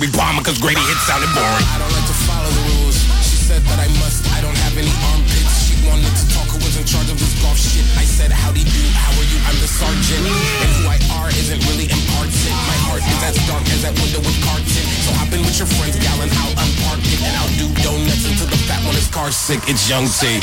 my album cause Grady hit sounded boring. I don't like to follow the rules. She said that I must. I don't have any armpits. She wanted to talk who was in charge of this golf shit. I said, howdy do, how are you? I'm the sergeant. And who I are isn't really important. My heart is as dark as that window with carton. So hop in with your friends, gal, and I'll unpark it. And I'll do donuts until the fat one is car sick. It's Young T.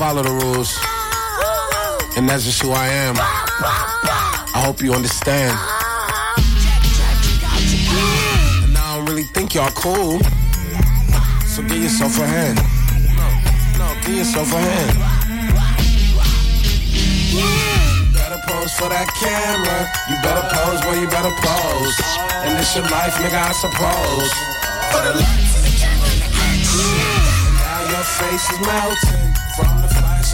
follow the rules. And that's just who I am. I hope you understand. And I don't really think y'all cool. So give yourself a hand. No, no, give yourself a hand. Pose for that camera. You better pose, boy, you better pose. And this your life, nigga, I suppose. For the action. Now your face is melting from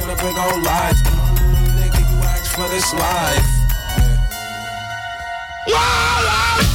and the big old lights. Mm, nigga, you asked for this life. Yeah, yeah.